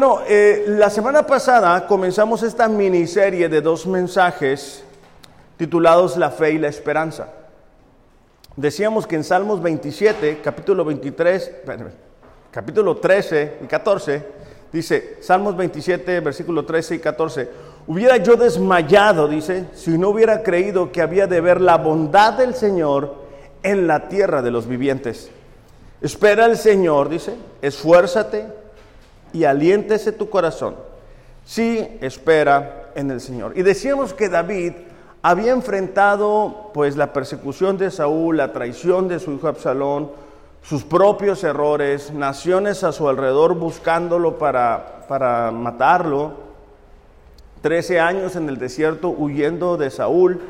Bueno, eh, la semana pasada comenzamos esta miniserie de dos mensajes titulados La fe y la esperanza. Decíamos que en Salmos 27, capítulo 23, capítulo 13 y 14, dice, Salmos 27, versículo 13 y 14, hubiera yo desmayado, dice, si no hubiera creído que había de ver la bondad del Señor en la tierra de los vivientes. Espera al Señor, dice, esfuérzate y aliéntese tu corazón. Sí, espera en el Señor. Y decíamos que David había enfrentado pues la persecución de Saúl, la traición de su hijo Absalón, sus propios errores, naciones a su alrededor buscándolo para, para matarlo, Trece años en el desierto huyendo de Saúl,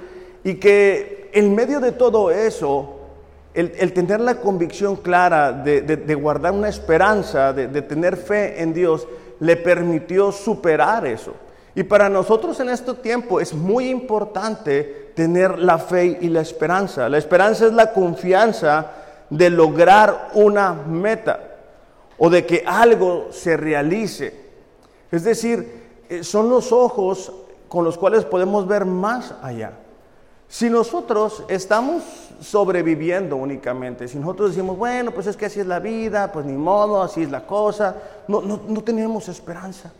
y que en medio de todo eso, el, tener la convicción clara de, guardar una esperanza, de, tener fe en Dios, le permitió superar eso. Y para nosotros en este tiempo es muy importante tener la fe y la esperanza. La esperanza es la confianza de lograr una meta o de que algo se realice. Es decir, eh, son los ojos con los cuales podemos ver más allá. Si nosotros estamos sobreviviendo únicamente, si nosotros decimos, bueno, pues es que así es la vida, pues ni modo, así es la cosa, no, no, tenemos esperanza.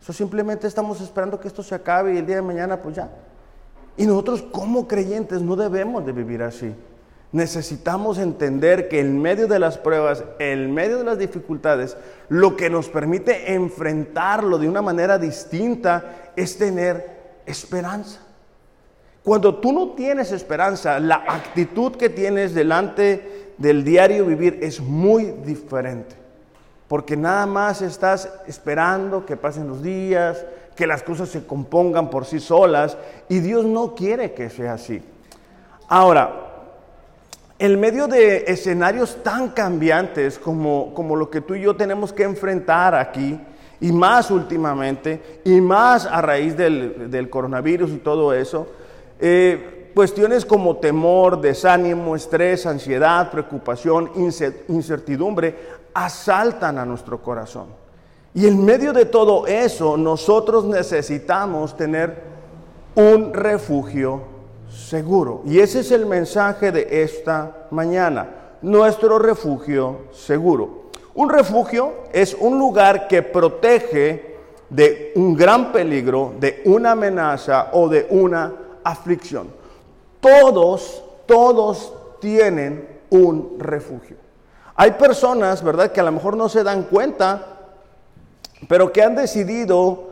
Eso simplemente estamos esperando que esto se acabe y el día de mañana pues ya. Y nosotros como creyentes no debemos de vivir así. Necesitamos entender que en medio de las pruebas, en medio de las dificultades, lo que nos permite enfrentarlo de una manera distinta es tener esperanza. Cuando tú no tienes esperanza, la actitud que tienes delante del diario vivir es muy diferente. Porque nada más estás esperando que pasen los días, que las cosas se compongan por sí solas, y Dios no quiere que sea así. Ahora, en medio de escenarios tan cambiantes como, como lo que tú y yo tenemos que enfrentar aquí, y más últimamente, y más a raíz del, del coronavirus y todo eso, eh, cuestiones como temor, desánimo, estrés, ansiedad, preocupación, incertidumbre, asaltan a nuestro corazón. Y en medio de todo eso, nosotros necesitamos tener un refugio seguro. Y ese es el mensaje de esta mañana, nuestro refugio seguro. Un refugio es un lugar que protege de un gran peligro, de una amenaza o de una aflicción. Todos, todos tienen un refugio. Hay personas, ¿verdad?, que a lo mejor no se dan cuenta, pero que han decidido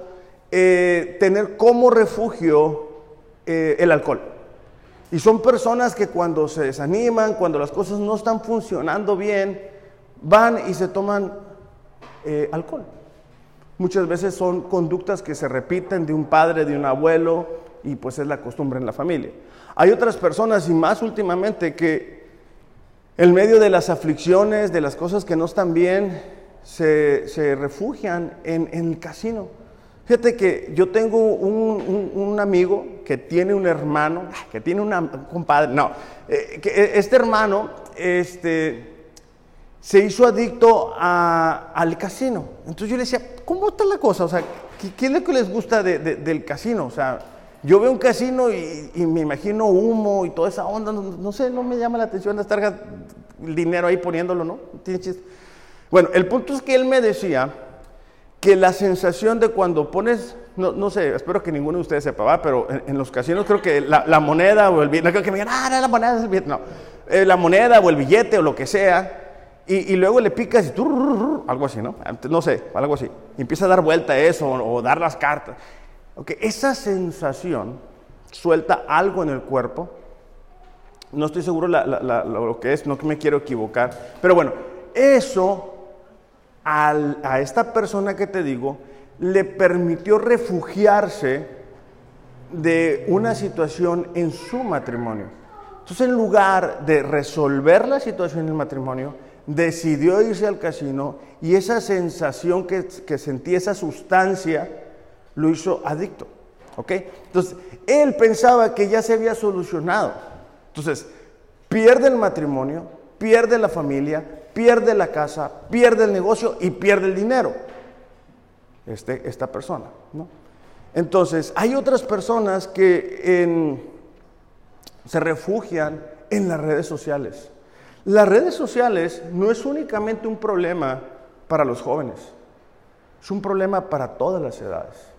eh, tener como refugio eh, el alcohol. Y son personas que cuando se desaniman, cuando las cosas no están funcionando bien, van y se toman eh, alcohol. Muchas veces son conductas que se repiten de un padre, de un abuelo, y pues es la costumbre en la familia. Hay otras personas y más últimamente que en medio de las aflicciones, de las cosas que no están bien, se, refugian en, el casino. Fíjate que yo tengo un, amigo que tiene un hermano, que tiene un compadre, no, eh, que este hermano este, se hizo adicto al casino. Entonces yo le decía, ¿cómo está la cosa? O sea, ¿qué, es lo que les gusta del casino? O sea, yo veo un casino y, me imagino humo y toda esa onda, no, sé, no me llama la atención estar el dinero ahí poniéndolo, ¿no? Bueno, el punto es que él me decía que la sensación de cuando pones, no, sé, espero que ninguno de ustedes sepa, ¿va? pero en, los casinos creo que la, moneda o el billete, no creo que me digan, ah, no, la moneda es el billete, no, eh, la moneda o el billete o lo que sea, y, luego le picas y tú, algo así, ¿no? No sé, algo así. Y empieza a dar vuelta eso o dar las cartas. Okay, esa sensación suelta algo en el cuerpo. No estoy seguro lo que es, no que me quiero equivocar. Pero bueno, eso a esta persona que te digo le permitió refugiarse de una situación en su matrimonio. Entonces, en lugar de resolver la situación en el matrimonio, decidió irse al casino y esa sensación que, que sentía, esa sustancia, lo hizo adicto. ¿Ok? Entonces, él pensaba que ya se había solucionado. Entonces, pierde el matrimonio, pierde la familia, pierde la casa, pierde el negocio y pierde el dinero. este, esta persona. ¿no? Entonces, hay otras personas que se refugian en las redes sociales. Las redes sociales no es únicamente un problema para los jóvenes, es un problema para todas las edades.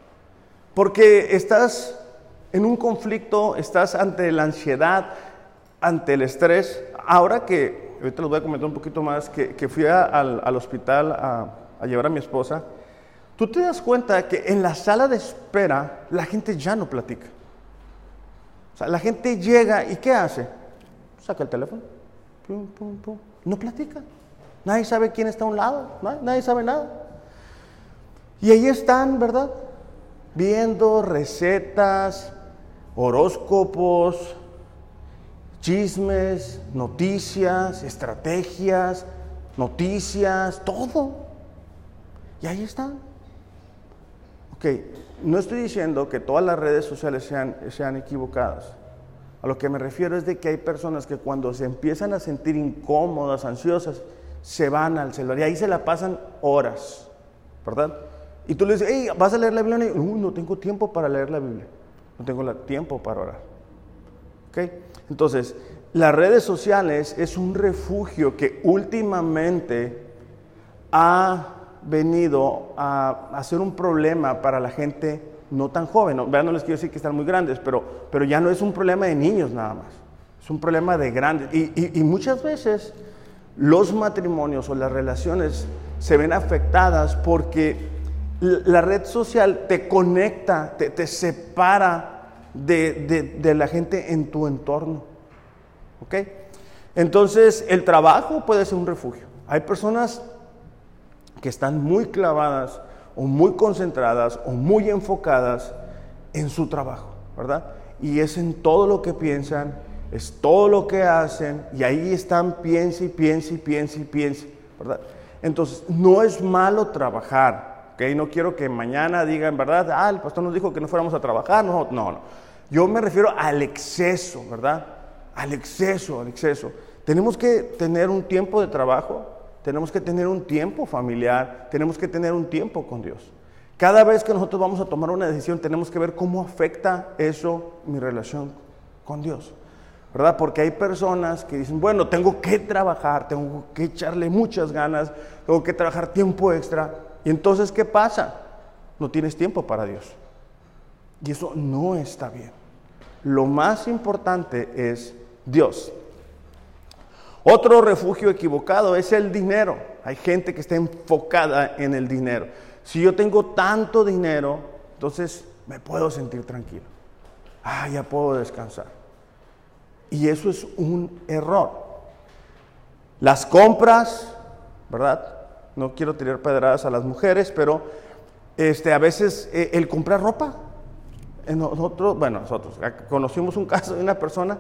Porque estás en un conflicto, estás ante la ansiedad, ante el estrés. Ahora que, ahorita les voy a comentar un poquito más, que, fui al, hospital a llevar a mi esposa, tú te das cuenta que en la sala de espera la gente ya no platica. O sea, la gente llega y ¿qué hace? Saca el teléfono, no platica. Nadie sabe quién está a un lado, nadie sabe nada. Y ahí están, ¿verdad? Viendo recetas, horóscopos, chismes, noticias, estrategias, noticias, todo. Y ahí están. Ok, no estoy diciendo que todas las redes sociales sean, sean equivocadas. A lo que me refiero es de que hay personas que cuando se empiezan a sentir incómodas, ansiosas, se van al celular y ahí se la pasan horas, ¿verdad? Y tú le dices, hey, ¿vas a leer la Biblia? Y, no tengo tiempo para leer la Biblia. No tengo tiempo para orar. ¿Ok? Entonces, las redes sociales es un refugio que últimamente ha venido a, ser un problema para la gente no tan joven. No, no les quiero decir que están muy grandes, pero, pero ya no es un problema de niños nada más. Es un problema de grandes. Y, muchas veces los matrimonios o las relaciones se ven afectadas porque la red social te conecta, te, separa de, de, la gente en tu entorno. ¿Ok? Entonces, el trabajo puede ser un refugio. Hay personas que están muy clavadas o muy concentradas o muy enfocadas en su trabajo, ¿verdad? Y es en todo lo que piensan, es todo lo que hacen, y ahí están, piense y piense y piense y piense, ¿verdad? Entonces, no es malo trabajar, ¿ok? No quiero que mañana digan, ¿verdad? Ah, el pastor nos dijo que no fuéramos a trabajar, no, no, no. Yo me refiero al exceso, ¿verdad? Al exceso, al exceso. Tenemos que tener un tiempo de trabajo, tenemos que tener un tiempo familiar, tenemos que tener un tiempo con Dios. Cada vez que nosotros vamos a tomar una decisión, tenemos que ver cómo afecta eso mi relación con Dios. ¿Verdad? Porque hay personas que dicen, bueno, tengo que trabajar, tengo que echarle muchas ganas, tengo que trabajar tiempo extra. Y entonces, ¿qué pasa? No tienes tiempo para Dios. Y eso no está bien. Lo más importante es Dios. Otro refugio equivocado es el dinero. Hay gente que está enfocada en el dinero. Si yo tengo tanto dinero, entonces me puedo sentir tranquilo. Ah, ya puedo descansar. Y eso es un error. Las compras, ¿verdad? No quiero tirar pedradas a las mujeres, pero este, a veces eh, el comprar ropa. Nosotros, bueno, nosotros conocimos un caso de una persona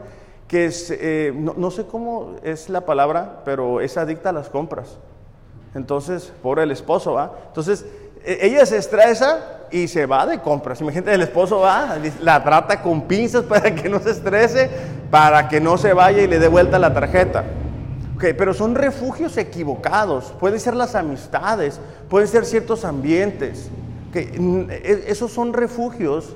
que es, eh, no, sé cómo es la palabra, pero es adicta a las compras. Entonces, por el esposo, ¿va? Entonces, e, ella se estresa y se va de compras. Imagínate, el esposo va, la trata con pinzas para que no se estrese, para que no se vaya y le dé vuelta la tarjeta. Pero son refugios equivocados. Pueden ser las amistades, pueden ser ciertos ambientes. E, esos son refugios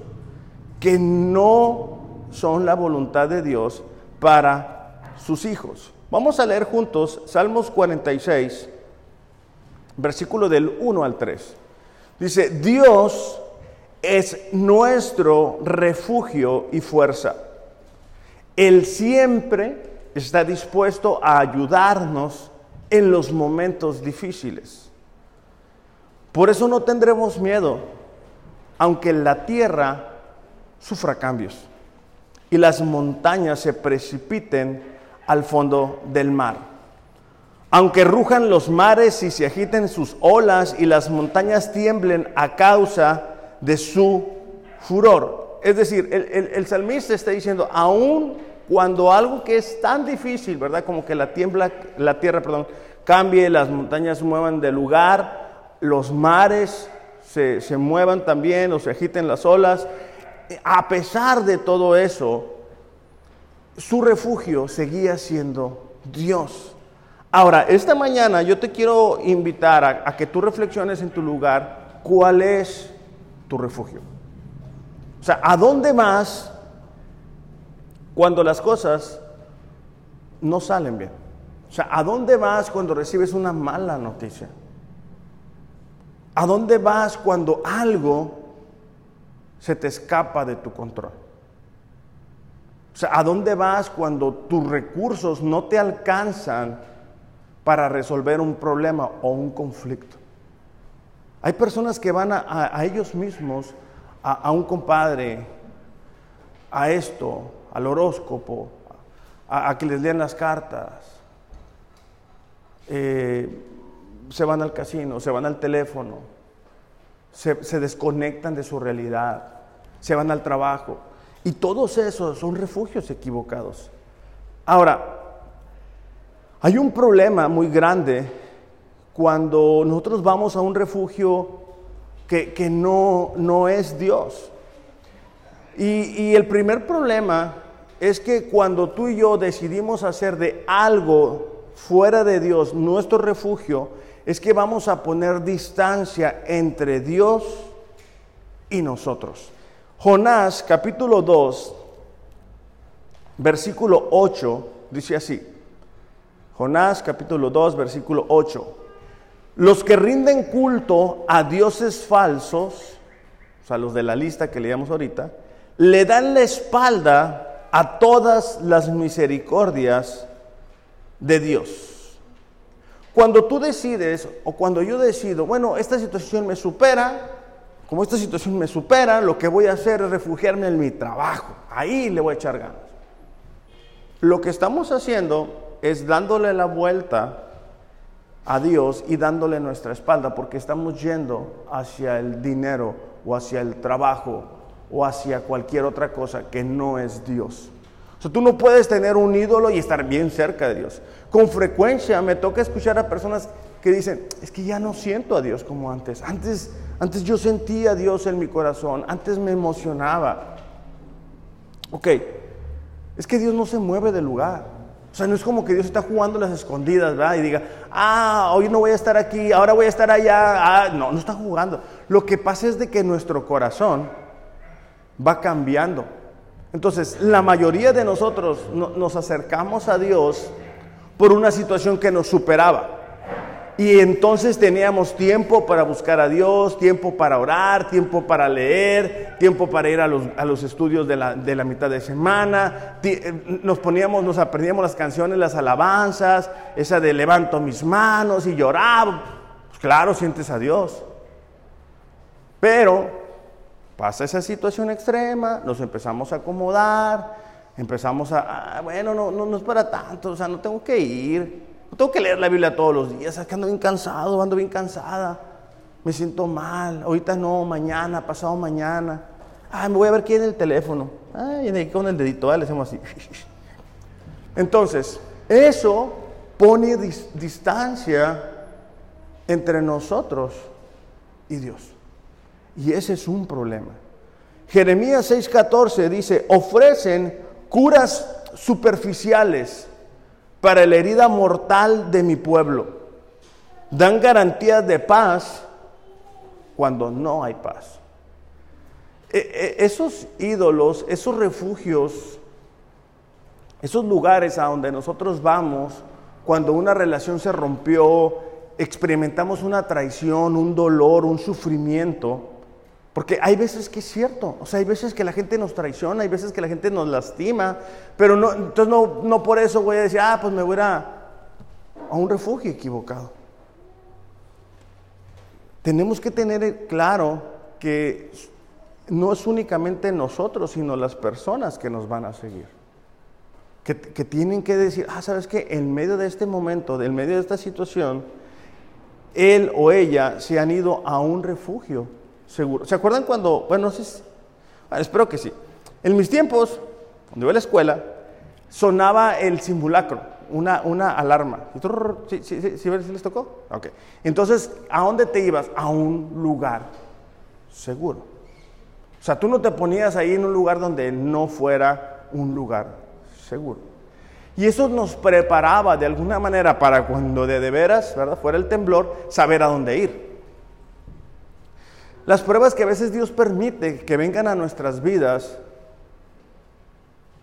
que no son la voluntad de Dios para sus hijos. Vamos a leer juntos Salmos 46, versículo del 1 al 3. Dice, Dios es nuestro refugio y fuerza. Él siempre está dispuesto a ayudarnos en los momentos difíciles. Por eso no tendremos miedo, aunque la tierra sufra cambios y las montañas se precipiten al fondo del mar. Aunque rujan los mares y se agiten sus olas y las montañas tiemblen a causa de su furor. Es decir, el, salmista está diciendo, aún cuando algo que es tan difícil, ¿verdad? Como que la, tiembla, la tierra perdón, cambie, las montañas se muevan de lugar, los mares se, se muevan también o se agiten las olas, a pesar de todo eso, su refugio seguía siendo Dios. Ahora, esta mañana yo te quiero invitar a, que tú reflexiones en tu lugar ¿cuál es tu refugio? O sea, ¿a dónde vas cuando las cosas no salen bien? O sea, ¿a dónde vas cuando recibes una mala noticia? ¿A dónde vas cuando algo se te escapa de tu control? O sea, ¿a dónde vas cuando tus recursos no te alcanzan para resolver un problema o un conflicto? Hay personas que van a, ellos mismos, a, un compadre, a esto, al horóscopo, a, que les lean las cartas. Eh, se van al casino, se van al teléfono, se, desconectan de su realidad, se van al trabajo. Y todos esos son refugios equivocados. Ahora, hay un problema muy grande cuando nosotros vamos a un refugio que, no, no, es Dios. Y, y el primer problema es que cuando tú y yo decidimos hacer de algo fuera de Dios nuestro refugio, es que vamos a poner distancia entre Dios y nosotros. Jonás capítulo 2, versículo 8, dice así. Jonás capítulo 2, versículo 8. Los que rinden culto a dioses falsos, o sea, los de la lista que leíamos ahorita, le dan la espalda a todas las misericordias de Dios. Cuando tú decides, o cuando yo decido, bueno, esta situación me supera, como esta situación me supera, lo que voy a hacer es refugiarme en mi trabajo. Ahí le voy a echar ganas. Lo que estamos haciendo es dándole la vuelta a Dios y dándole nuestra espalda porque estamos yendo hacia el dinero o hacia el trabajo o hacia cualquier otra cosa que no es Dios. O sea, tú no puedes tener un ídolo y estar bien cerca de Dios. Con frecuencia me toca escuchar a personas que dicen, es que ya no siento a Dios como antes. Antes, antes yo sentía a Dios en mi corazón, antes me emocionaba. Ok, es que Dios no se mueve del lugar. O sea, no es como que Dios está jugando las escondidas, ¿verdad? Y diga, ah, hoy no voy a estar aquí, ahora voy a estar allá. Ah, no, no está jugando. Lo que pasa es de que nuestro corazón va cambiando. Entonces, la mayoría de nosotros nos acercamos a Dios por una situación que nos superaba. Y entonces teníamos tiempo para buscar a Dios, tiempo para orar, tiempo para leer, tiempo para ir a los, estudios de la, mitad de semana. Eh, nos poníamos, nos aprendíamos las canciones, las alabanzas, esa de levanto mis manos y lloraba. Pues claro, sientes a Dios. Pero pasa esa situación extrema, nos empezamos a acomodar, empezamos a, ah, bueno, no, no, no es para tanto, o sea, no tengo que ir tengo que leer la Biblia todos los días, es que ando bien cansado, ando bien cansada, me siento mal, ahorita no, mañana, pasado mañana. Ay, me voy a ver quién en el teléfono. Ay, ahí con el dedito, le hacemos así. Entonces, eso pone distancia entre nosotros y Dios. Y ese es un problema. Jeremías 6:14 dice, ofrecen curas superficiales para la herida mortal de mi pueblo. Dan garantías de paz cuando no hay paz. E, e, esos ídolos, esos refugios, esos lugares a donde nosotros vamos cuando una relación se rompió, experimentamos una traición, un dolor, un sufrimiento, porque hay veces que es cierto, o sea, hay veces que la gente nos traiciona, hay veces que la gente nos lastima, pero no, entonces no, no por eso voy a decir, ah, pues me voy a, a un refugio equivocado. Tenemos que tener claro que no es únicamente nosotros, sino las personas que nos van a seguir. Que, que tienen que decir, ah, ¿sabes qué? En medio de este momento, en medio de esta situación, él o ella se han ido a un refugio seguro. ¿Se acuerdan cuando, bueno, espero que sí. En mis tiempos, cuando iba a la escuela, sonaba el simulacro, una, una alarma. ¿Sí, sí, sí, sí, les tocó? Ok. Entonces, ¿a dónde te ibas? A un lugar seguro. O sea, tú no te ponías ahí en un lugar donde no fuera un lugar seguro. Y eso nos preparaba de alguna manera para cuando de, de veras, ¿verdad? Fuera el temblor, saber a dónde ir. Las pruebas que a veces Dios permite que vengan a nuestras vidas,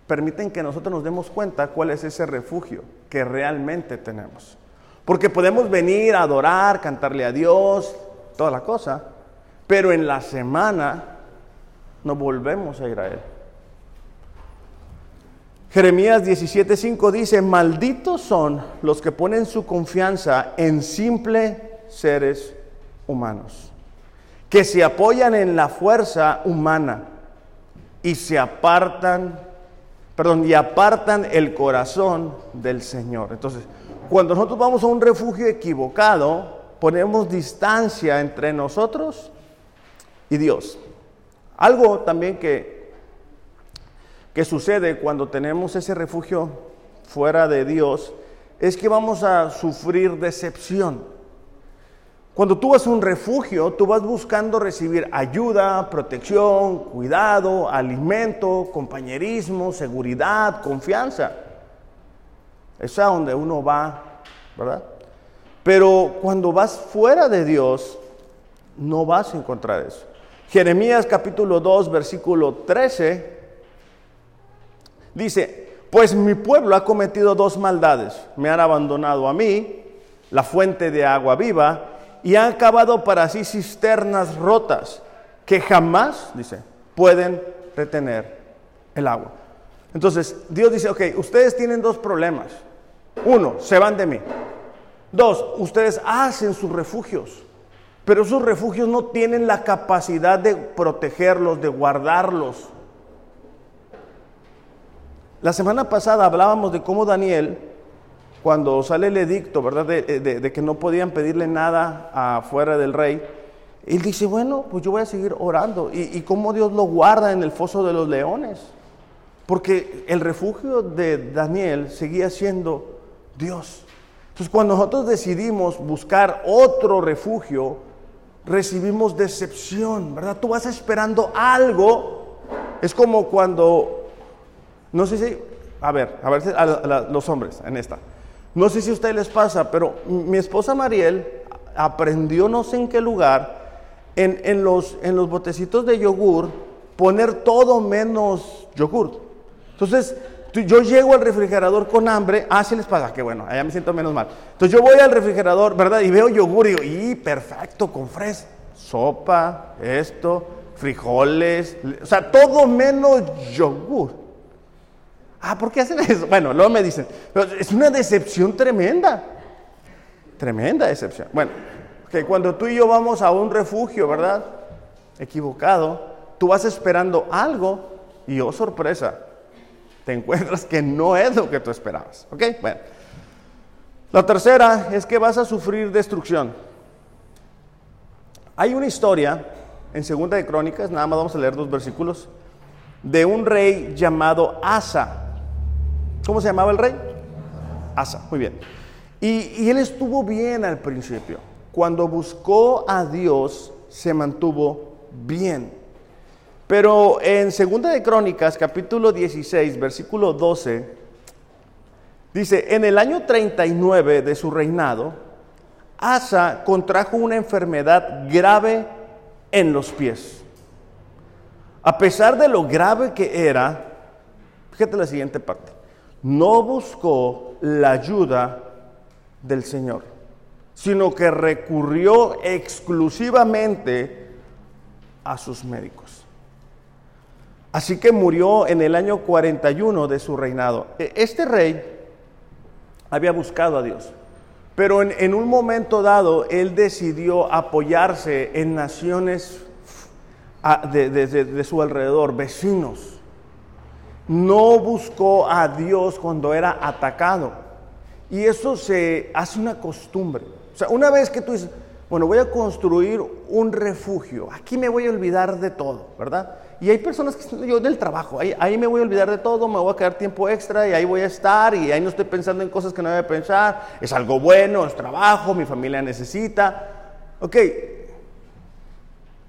permiten que nosotros nos demos cuenta cuál es ese refugio que realmente tenemos. Porque podemos venir a adorar, cantarle a Dios, toda la cosa, pero en la semana no volvemos a ir a Él. Jeremías 17:5 dice, malditos son los que ponen su confianza en simples seres humanos, que se apoyan en la fuerza humana y se apartan, perdón, y apartan el corazón del Señor. Entonces, cuando nosotros vamos a un refugio equivocado, ponemos distancia entre nosotros y Dios. Algo también que que sucede cuando tenemos ese refugio fuera de Dios es que vamos a sufrir decepción. Cuando tú vas a un refugio, tú vas buscando recibir ayuda, protección, cuidado, alimento, compañerismo, seguridad, confianza. Es a donde uno va, ¿verdad? Pero cuando vas fuera de Dios, no vas a encontrar eso. Jeremías capítulo 2, versículo 13 Dice, pues mi pueblo ha cometido dos maldades. Me han abandonado a mí, la fuente de agua viva, y han acabado para sí cisternas rotas que jamás, dice, pueden retener el agua. Entonces, Dios dice, ok, ustedes tienen dos problemas. Uno, se van de mí. Dos, ustedes hacen sus refugios, pero esos refugios no tienen la capacidad de protegerlos, de guardarlos. La semana pasada hablábamos de cómo Daniel, cuando sale el edicto, ¿verdad? De, que no podían pedirle nada afuera del rey, él dice, bueno, pues yo voy a seguir orando. Y, y cómo Dios lo guarda en el foso de los leones. Porque el refugio de Daniel seguía siendo Dios. Entonces cuando nosotros decidimos buscar otro refugio, recibimos decepción, ¿verdad? Tú vas esperando algo. Es como cuando no sé si, a ver, a ver a, los hombres en esta. No sé si a ustedes les pasa, pero mi esposa Mariel aprendió no sé en qué lugar, en, los, en los botecitos de yogur, poner todo menos yogur. Entonces, yo llego al refrigerador con hambre, ah, sí les pasa, que bueno, allá me siento menos mal. Entonces yo voy al refrigerador, ¿verdad? Y veo yogur y digo, y perfecto, con fres, sopa, esto, frijoles, o sea, todo menos yogur. Ah, ¿por qué hacen eso? Bueno, luego me dicen, es una decepción tremenda. Tremenda decepción. Bueno, que cuando tú y yo vamos a un refugio, ¿verdad? Equivocado, tú vas esperando algo y oh sorpresa, te encuentras que no es lo que tú esperabas. ¿Ok? Bueno. La tercera es que vas a sufrir destrucción. Hay una historia en Segunda de Crónicas, nada más vamos a leer dos versículos, de un rey llamado Asa. ¿Cómo se llamaba el rey? Asa, muy bien. Y, él estuvo bien al principio. Cuando buscó a Dios, se mantuvo bien. Pero en Segunda de Crónicas, capítulo 16, versículo 12, dice, en el año 39 de su reinado, Asa contrajo una enfermedad grave en los pies. A pesar de lo grave que era, fíjate la siguiente parte no buscó la ayuda del Señor, sino que recurrió exclusivamente a sus médicos. Así que murió en el año 41 de su reinado. E, este rey había buscado a Dios, pero en, un momento dado él decidió apoyarse en naciones de su alrededor, vecinos no buscó a Dios cuando era atacado. Y eso se hace una costumbre. O sea, una vez que tú dices, bueno, voy a construir un refugio, aquí me voy a olvidar de todo, ¿verdad? Y hay personas que yo del trabajo, ahí, ahí, me voy a olvidar de todo, me voy a quedar tiempo extra y ahí voy a estar y ahí no estoy pensando en cosas que no debe pensar, es algo bueno, es trabajo, mi familia necesita. Ok,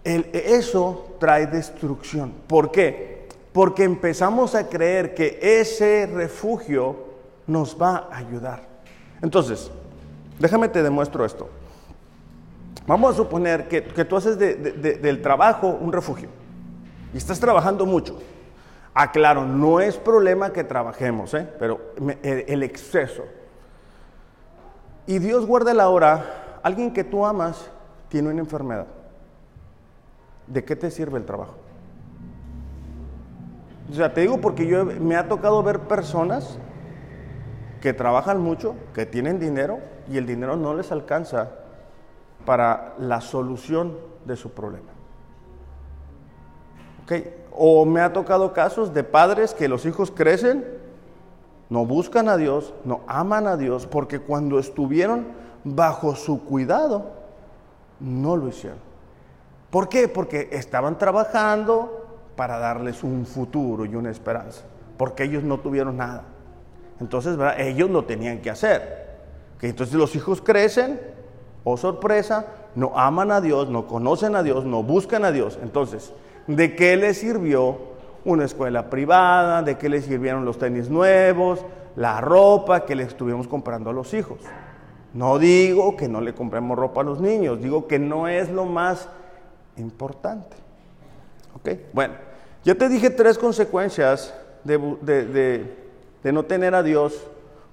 eso trae destrucción. ¿Por qué? Porque empezamos a creer que ese refugio nos va a ayudar. Entonces, déjame te demuestro esto. Vamos a suponer que, tú haces del trabajo un refugio y estás trabajando mucho. Aclaro, ah, no es problema que trabajemos, ¿eh? pero el, exceso. Y Dios guarda la hora, alguien que tú amas tiene una enfermedad. ¿De qué te sirve el trabajo? O sea, te digo porque yo me ha tocado ver personas que trabajan mucho, que tienen dinero y el dinero no les alcanza para la solución de su problema. O me ha tocado casos de padres que los hijos crecen, no buscan a Dios, no aman a Dios, porque cuando estuvieron bajo su cuidado, no lo hicieron. ¿Por qué? Porque estaban trabajando para darles un futuro y una esperanza, porque ellos no tuvieron nada. Entonces, ellos lo tenían que hacer. Entonces los hijos crecen, oh sorpresa, no aman a Dios, no conocen a Dios, no buscan a Dios. Entonces, ¿de qué les sirvió una escuela privada? ¿De qué les sirvieron los tenis nuevos? La ropa que le estuvimos comprando a los hijos. No digo que no le compremos ropa a los niños, digo que no es lo más importante. ¿Ok? Bueno, ya te dije tres consecuencias de, de no tener a Dios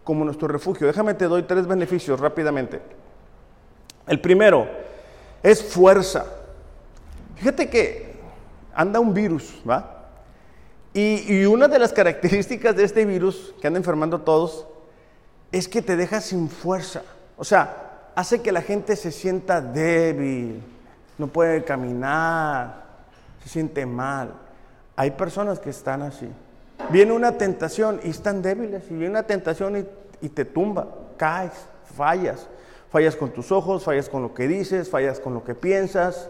como nuestro refugio. Déjame te doy tres beneficios rápidamente. El primero es fuerza. Fíjate que anda un virus, ¿va? Y, una de las características de este virus que anda enfermando a todos es que te deja sin fuerza. O sea, hace que la gente se sienta débil, no puede caminar, se siente mal. Hay personas que están así. Viene una tentación y están débiles, y viene una tentación y te tumba, caes, fallas. Fallas con tus ojos, fallas con lo que dices, fallas con lo que piensas.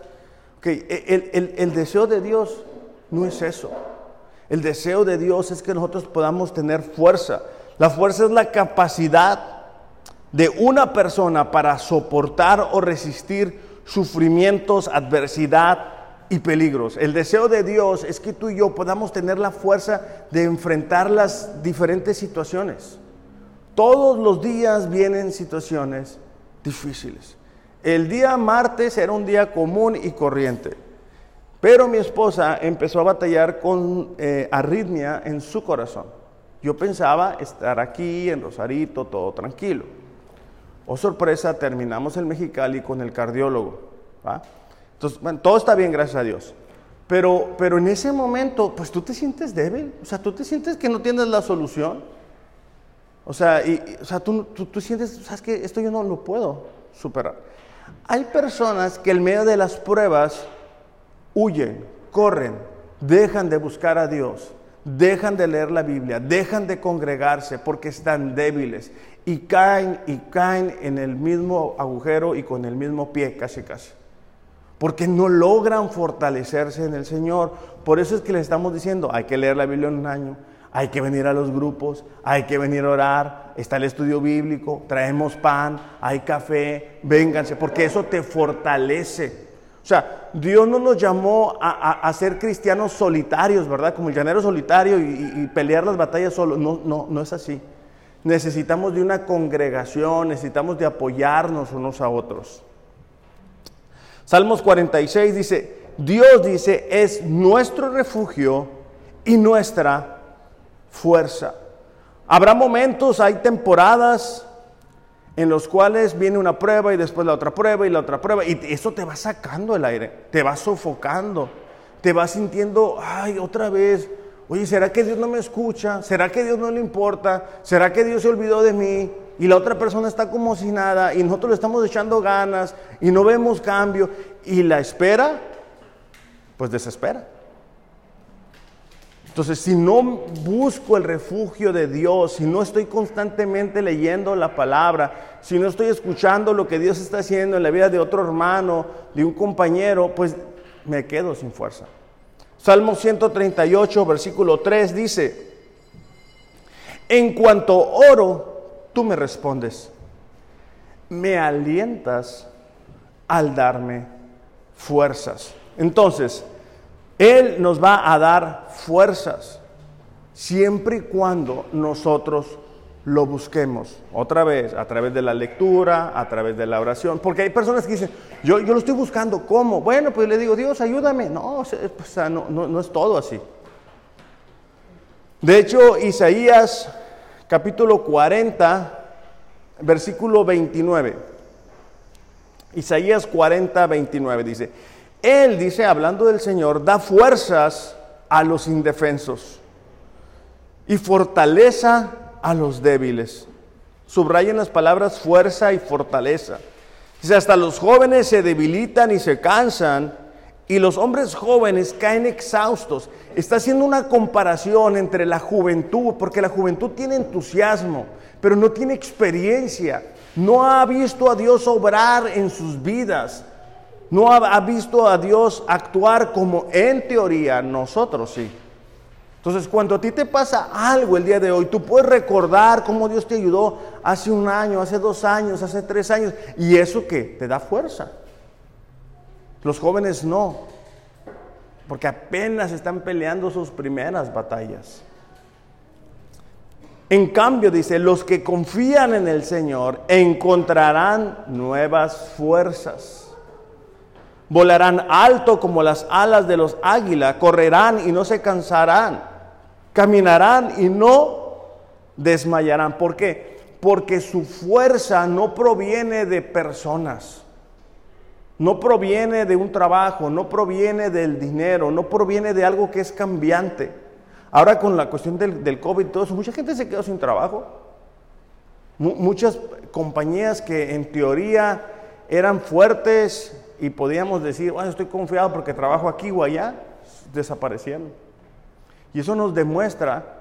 E, el, deseo de Dios no es eso. El deseo de Dios es que nosotros podamos tener fuerza. La fuerza es la capacidad de una persona para soportar o resistir sufrimientos, adversidad y peligros. El deseo de Dios es que tú y yo podamos tener la fuerza de enfrentar las diferentes situaciones. Todos los días vienen situaciones difíciles. El día martes era un día común y corriente, pero mi esposa empezó a batallar con eh, arritmia en su corazón. Yo pensaba estar aquí en Rosarito, todo tranquilo. Oh sorpresa, terminamos en Mexicali con el cardiólogo. Entonces, todo está bien, gracias a Dios. Pero, pero en ese momento, pues tú te sientes débil, o sea, tú te sientes que no tienes la solución. O sea, y, o sea tú, tú, sientes, sabes que esto yo no lo puedo superar. Hay personas que en medio de las pruebas huyen, corren, dejan de buscar a Dios, dejan de leer la Biblia, dejan de congregarse porque están débiles y caen y caen en el mismo agujero y con el mismo pie casi casi. Porque no logran fortalecerse en el Señor. Por eso es que les estamos diciendo, hay que leer la Biblia en un año, hay que venir a los grupos, hay que venir a orar, está el estudio bíblico, traemos pan, hay café, vénganse, porque eso te fortalece. O sea, Dios no nos llamó a, ser cristianos solitarios, ¿verdad? Como el llanero solitario y, pelear las batallas solo. No, no, no es así. Necesitamos de una congregación, necesitamos de apoyarnos unos a otros. Salmos 46 dice, Dios dice, es nuestro refugio y nuestra fuerza. Habrá momentos, hay temporadas en los cuales viene una prueba y después la otra prueba y la otra prueba y eso te va sacando el aire, te va sofocando, te va sintiendo, ay, otra vez, oye, ¿será que Dios no me escucha? ¿Será que Dios no le importa? ¿Será que Dios se olvidó de mí? Y la otra persona está como si nada y nosotros le estamos echando ganas y no vemos cambio y la espera, pues desespera. Entonces, si no busco el refugio de Dios, si no estoy constantemente leyendo la palabra, si no estoy escuchando lo que Dios está haciendo en la vida de otro hermano, de un compañero, pues me quedo sin fuerza. Salmo 138, versículo 3 dice, en cuanto oro, tú me respondes, me alientas al darme fuerzas. Entonces, él nos va a dar fuerzas, siempre y cuando nosotros lo busquemos otra vez a través de la lectura, a través de la oración, porque hay personas que dicen, yo, yo lo estoy buscando, ¿cómo? Bueno, pues le digo, Dios, ayúdame. No, no, no, no es todo así. De hecho, Isaías capítulo 40, versículo 29. Isaías 40, 29 dice, Él dice, hablando del Señor, da fuerzas a los indefensos y fortaleza a los débiles. Subrayen las palabras fuerza y fortaleza. Dice, hasta los jóvenes se debilitan y se cansan y los hombres jóvenes caen exhaustos. Está haciendo una comparación entre la juventud, porque la juventud tiene entusiasmo, pero no tiene experiencia. No ha visto a Dios obrar en sus vidas. No ha, visto a Dios actuar como en teoría nosotros sí. Entonces, cuando a ti te pasa algo el día de hoy, tú puedes recordar cómo Dios te ayudó hace un año, hace dos años, hace tres años, y eso que te da fuerza. Los jóvenes no, porque apenas están peleando sus primeras batallas. En cambio, dice, los que confían en el Señor encontrarán nuevas fuerzas. Volarán alto como las alas de los águilas, correrán y no se cansarán, caminarán y no desmayarán. ¿Por qué? Porque su fuerza no proviene de personas, no proviene de un trabajo, no proviene del dinero, no proviene de algo que es cambiante Ahora con la cuestión del, COVID y todo eso, mucha gente se quedó sin trabajo. muchas compañías que en teoría eran fuertes y podíamos decir, bueno, estoy confiado porque trabajo aquí o allá, desaparecieron. Y eso nos demuestra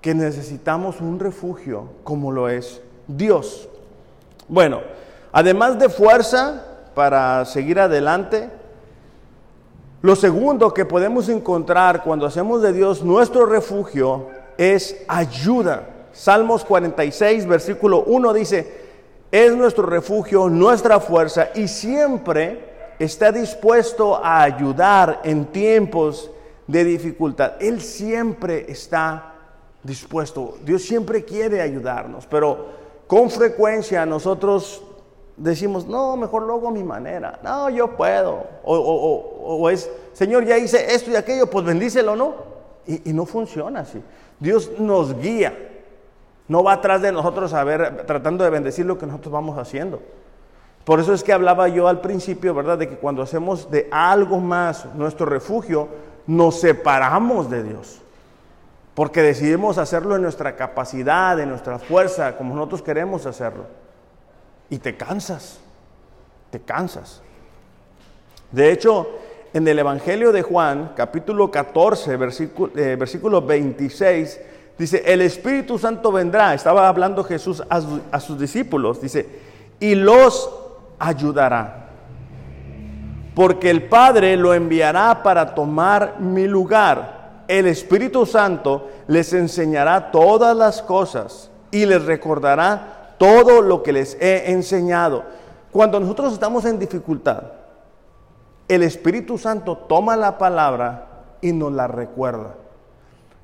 que necesitamos un refugio como lo es Dios. Bueno, además de fuerza para seguir adelante, lo segundo que podemos encontrar cuando hacemos de Dios nuestro refugio es ayuda. Salmos 46, versículo 1 dice, es nuestro refugio, nuestra fuerza y siempre está dispuesto a ayudar en tiempos de dificultad. Él siempre está dispuesto. Dios siempre quiere ayudarnos, pero con frecuencia nosotros decimos, no, mejor lo hago a mi manera. No, yo puedo. O, es, Señor, ya hice esto y aquello, pues bendícelo, ¿no? Y, no funciona así. Dios nos guía. No va atrás de nosotros a ver, tratando de bendecir lo que nosotros vamos haciendo. Por eso es que hablaba yo al principio, ¿verdad? De que cuando hacemos de algo más nuestro refugio, nos separamos de Dios. Porque decidimos hacerlo en nuestra capacidad, en nuestra fuerza, como nosotros queremos hacerlo y te cansas, te cansas. De hecho, en el Evangelio de Juan, capítulo 14, versículo, eh, versículo 26, dice, el Espíritu Santo vendrá, estaba hablando Jesús a sus discípulos, dice, y los ayudará, porque el Padre lo enviará para tomar mi lugar. El Espíritu Santo les enseñará todas las cosas y les recordará todo lo que les he enseñado. Cuando nosotros estamos en dificultad, el Espíritu Santo toma la palabra y nos la recuerda.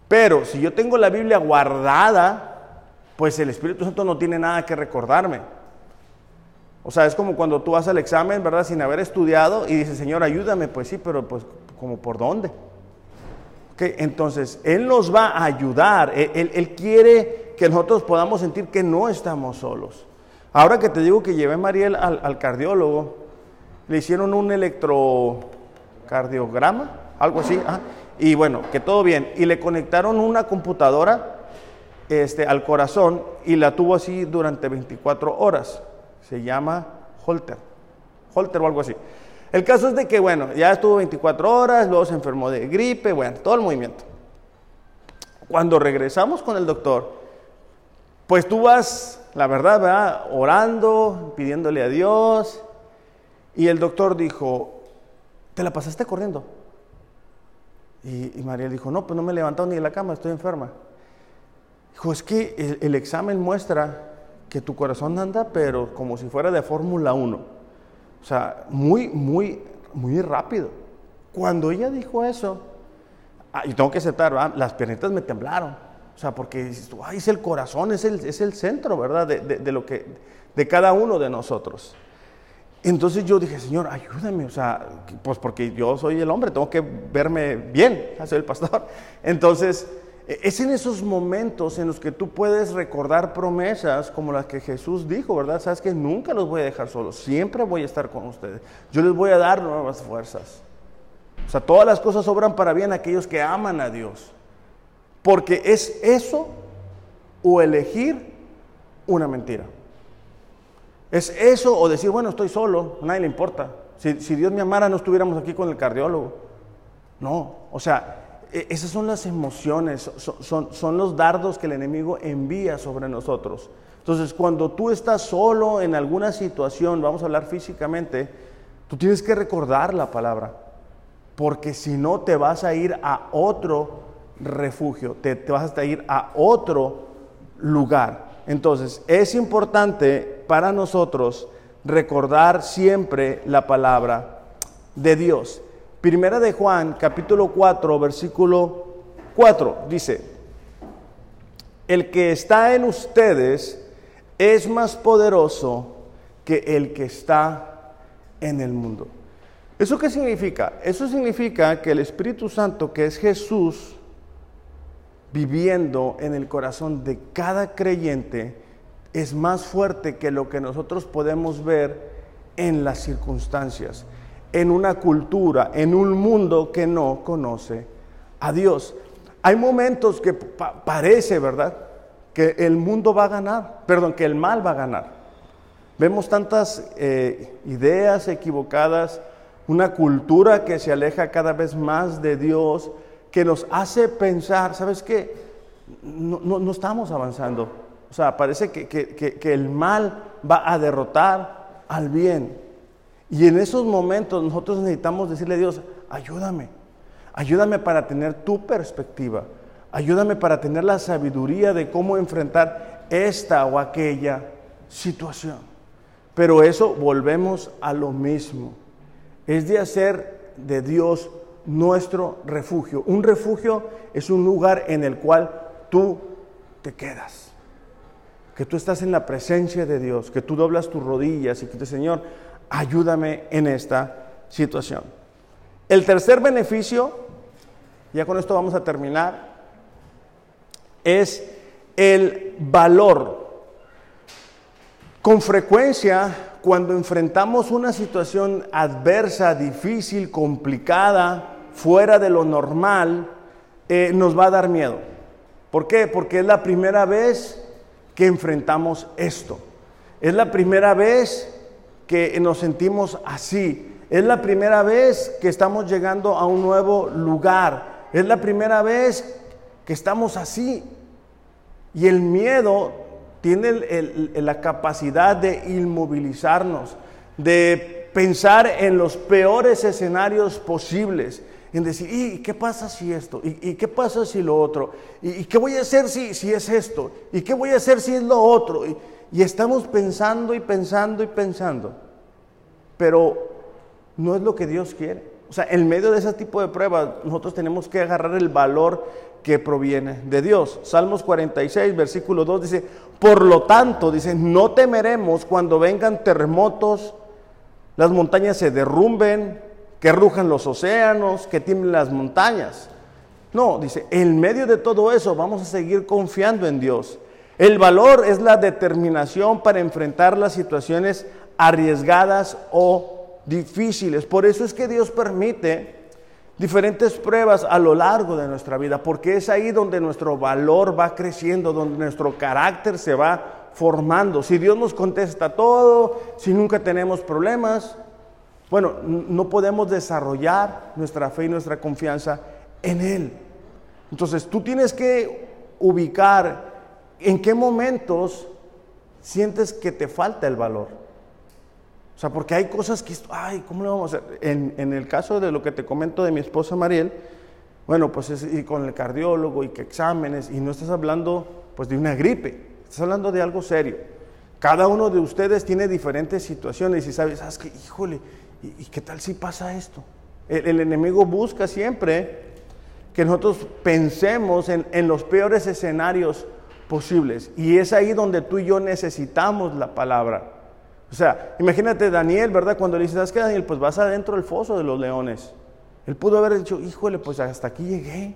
Pero si yo tengo la Biblia guardada, pues el Espíritu Santo no tiene nada que recordarme. O sea, es como cuando tú vas al examen, ¿verdad? Sin haber estudiado y dices, Señor, ayúdame. Pues sí, pero pues, ¿como por dónde? entonces, Él nos va a ayudar. Él, él quiere que nosotros podamos sentir que no estamos solos. Ahora que te digo que llevé a Mariel al, cardiólogo, le hicieron un electrocardiograma, algo así, y bueno, que todo bien. Y le conectaron una computadora este, al corazón y la tuvo así durante 24 horas. Se llama Holter, Holter o algo así. El caso es de que, bueno, ya estuvo 24 horas, luego se enfermó de gripe, bueno, todo el movimiento. Cuando regresamos con el doctor, pues tú vas, la verdad, orando, pidiéndole a Dios. Y el doctor dijo, ¿te la pasaste corriendo? Y, María dijo, no, pues no me he levantado ni de la cama, estoy enferma. Dijo, es que el examen muestra que tu corazón anda, pero como si fuera de Fórmula 1. O sea, muy, muy, muy rápido. Cuando ella dijo eso, ah, y tengo que aceptar, las piernitas me temblaron. O sea, porque ay, es el corazón, es el, es el centro, ¿verdad? De, de, lo que, de cada uno de nosotros. Entonces yo dije, Señor, ayúdame, o sea, pues porque yo soy el hombre, tengo que verme bien, soy el pastor. Entonces, es en esos momentos en los que tú puedes recordar promesas como las que Jesús dijo, ¿verdad? Sabes que nunca los voy a dejar solos, siempre voy a estar con ustedes. Yo les voy a dar nuevas fuerzas. O sea, todas las cosas obran para bien a aquellos que aman a Dios. Porque es eso o elegir una mentira. Es eso o decir, bueno, estoy solo, a nadie le importa. Si, Dios me amara, no estuviéramos aquí con el cardiólogo. No, o sea, esas son las emociones, son, son, los dardos que el enemigo envía sobre nosotros. Entonces, cuando tú estás solo en alguna situación, vamos a hablar físicamente, tú tienes que recordar la palabra, porque si no te vas a ir a otro refugio, te, te vas a ir a otro lugar. Entonces, es importante para nosotros recordar siempre la palabra de Dios. Primera de Juan, capítulo 4, versículo 4, dice, el que está en ustedes es más poderoso que el que está en el mundo. ¿Eso qué significa? Eso significa que el Espíritu Santo, que es Jesús, viviendo en el corazón de cada creyente es más fuerte que lo que nosotros podemos ver en las circunstancias, en una cultura, en un mundo que no conoce a Dios. Hay momentos que parece, ¿verdad? Que el mundo va a ganar, perdón, que el mal va a ganar. Vemos tantas eh, ideas equivocadas, una cultura que se aleja cada vez más de Dios, que nos hace pensar, ¿sabes qué? No, estamos avanzando. O sea, parece que, el mal va a derrotar al bien. Y en esos momentos nosotros necesitamos decirle a Dios, ayúdame, ayúdame para tener tu perspectiva, ayúdame para tener la sabiduría de cómo enfrentar esta o aquella situación. Pero eso volvemos a lo mismo, es de hacer de Dios nuestro refugio. Un refugio es un lugar en el cual tú te quedas. Que tú estás en la presencia de Dios, que tú doblas tus rodillas y que dices, Señor, ayúdame en esta situación. El tercer beneficio, ya con esto vamos a terminar, es el valor. Con frecuencia, cuando enfrentamos una situación adversa, difícil, complicada, fuera de lo normal, eh, nos va a dar miedo. ¿Por qué? Porque es la primera vez que enfrentamos esto. Es la primera vez que nos sentimos así. Es la primera vez que estamos llegando a un nuevo lugar. Es la primera vez que estamos así. Y el miedo tiene la capacidad de inmovilizarnos, de pensar en los peores escenarios posibles en decir, ¿y qué pasa si esto? ¿Y, qué pasa si lo otro? ¿Y, qué voy a hacer si, si, es esto? ¿Y qué voy a hacer si es lo otro? Y, y estamos pensando y pensando y pensando. Pero no es lo que Dios quiere. O sea, en medio de ese tipo de pruebas, nosotros tenemos que agarrar el valor que proviene de Dios. Salmos 46, versículo 2 dice, por lo tanto, dice, no temeremos cuando vengan terremotos, las montañas se derrumben, que rujan los océanos, que tiemblen las montañas. No, dice, en medio de todo eso vamos a seguir confiando en Dios. El valor es la determinación para enfrentar las situaciones arriesgadas o difíciles. Por eso es que Dios permite diferentes pruebas a lo largo de nuestra vida, porque es ahí donde nuestro valor va creciendo, donde nuestro carácter se va formando. Si Dios nos contesta todo, si nunca tenemos problemas, bueno, no podemos desarrollar nuestra fe y nuestra confianza en Él. Entonces tú tienes que ubicar en qué momentos sientes que te falta el valor. O sea, porque hay cosas que, ay, ¿cómo lo vamos a hacer? En, el caso de lo que te comento de mi esposa Mariel, bueno, pues es ir con el cardiólogo y que exámenes, y no estás hablando pues de una gripe, estás hablando de algo serio. Cada uno de ustedes tiene diferentes situaciones y sabes, sabes que, híjole, ¿Y, qué tal si pasa esto? El, enemigo busca siempre que nosotros pensemos en, en los peores escenarios posibles. Y es ahí donde tú y yo necesitamos la palabra. O sea, imagínate Daniel, ¿verdad? Cuando le dices, ¿sabes qué, Daniel? Pues vas adentro del foso de los leones. Él pudo haber dicho, híjole, pues hasta aquí llegué.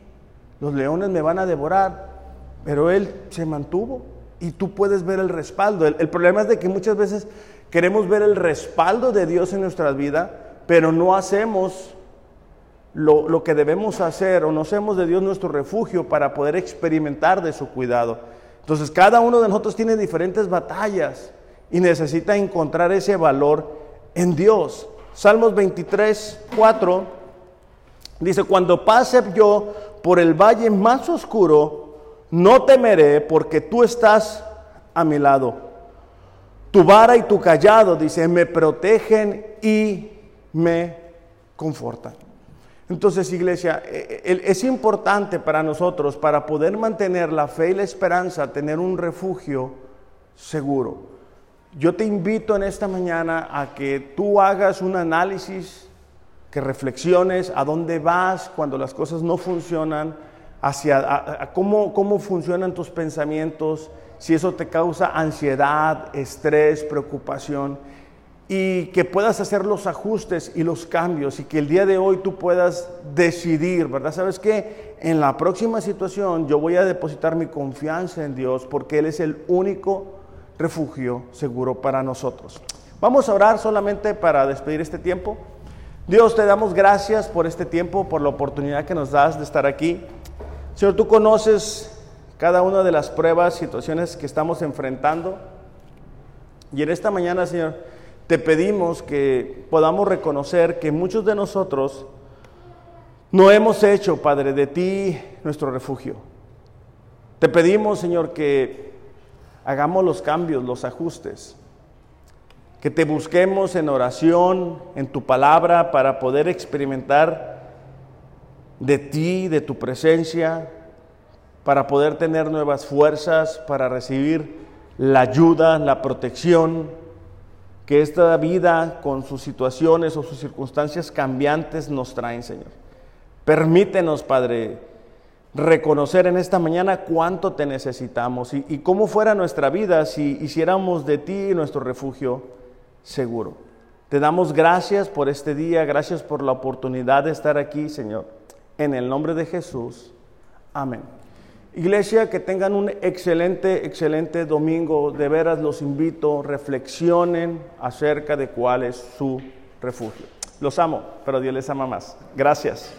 Los leones me van a devorar. Pero él se mantuvo y tú puedes ver el respaldo. El, problema es de que muchas veces queremos ver el respaldo de Dios en nuestra vida, pero no hacemos lo, lo, que debemos hacer o no hacemos de Dios nuestro refugio para poder experimentar de su cuidado. Entonces cada uno de nosotros tiene diferentes batallas y necesita encontrar ese valor en Dios. Salmos 23, 4 dice, cuando pase yo por el valle más oscuro, no temeré porque tú estás a mi lado. Tu vara y tu callado, dice, me protegen y me confortan. Entonces, iglesia, e, e, es importante para nosotros, para poder mantener la fe y la esperanza, tener un refugio seguro. Yo te invito en esta mañana a que tú hagas un análisis, que reflexiones a dónde vas cuando las cosas no funcionan, hacia cómo, cómo funcionan tus pensamientos, si eso te causa ansiedad, estrés, preocupación, y que puedas hacer los ajustes y los cambios y que el día de hoy tú puedas decidir, ¿verdad? ¿Sabes qué? En la próxima situación yo voy a depositar mi confianza en Dios porque Él es el único refugio seguro para nosotros. Vamos a orar solamente para despedir este tiempo. Dios, te damos gracias por este tiempo, por la oportunidad que nos das de estar aquí. Señor, tú conoces cada una de las pruebas, situaciones que estamos enfrentando. Y en esta mañana, Señor, te pedimos que podamos reconocer que muchos de nosotros no hemos hecho, Padre, de ti nuestro refugio. Te pedimos, Señor, que hagamos los cambios, los ajustes. Que te busquemos en oración, en tu palabra, para poder experimentar de ti, de tu presencia, para poder tener nuevas fuerzas, para recibir la ayuda, la protección que esta vida con sus situaciones o sus circunstancias cambiantes nos traen, Señor. Permítenos, Padre, reconocer en esta mañana cuánto te necesitamos y, cómo fuera nuestra vida si hiciéramos de ti nuestro refugio seguro. Te damos gracias por este día, gracias por la oportunidad de estar aquí, Señor. En el nombre de Jesús. Amén. Iglesia, que tengan un excelente, excelente domingo. De veras los invito, reflexionen acerca de cuál es su refugio. Los amo, pero Dios les ama más. Gracias.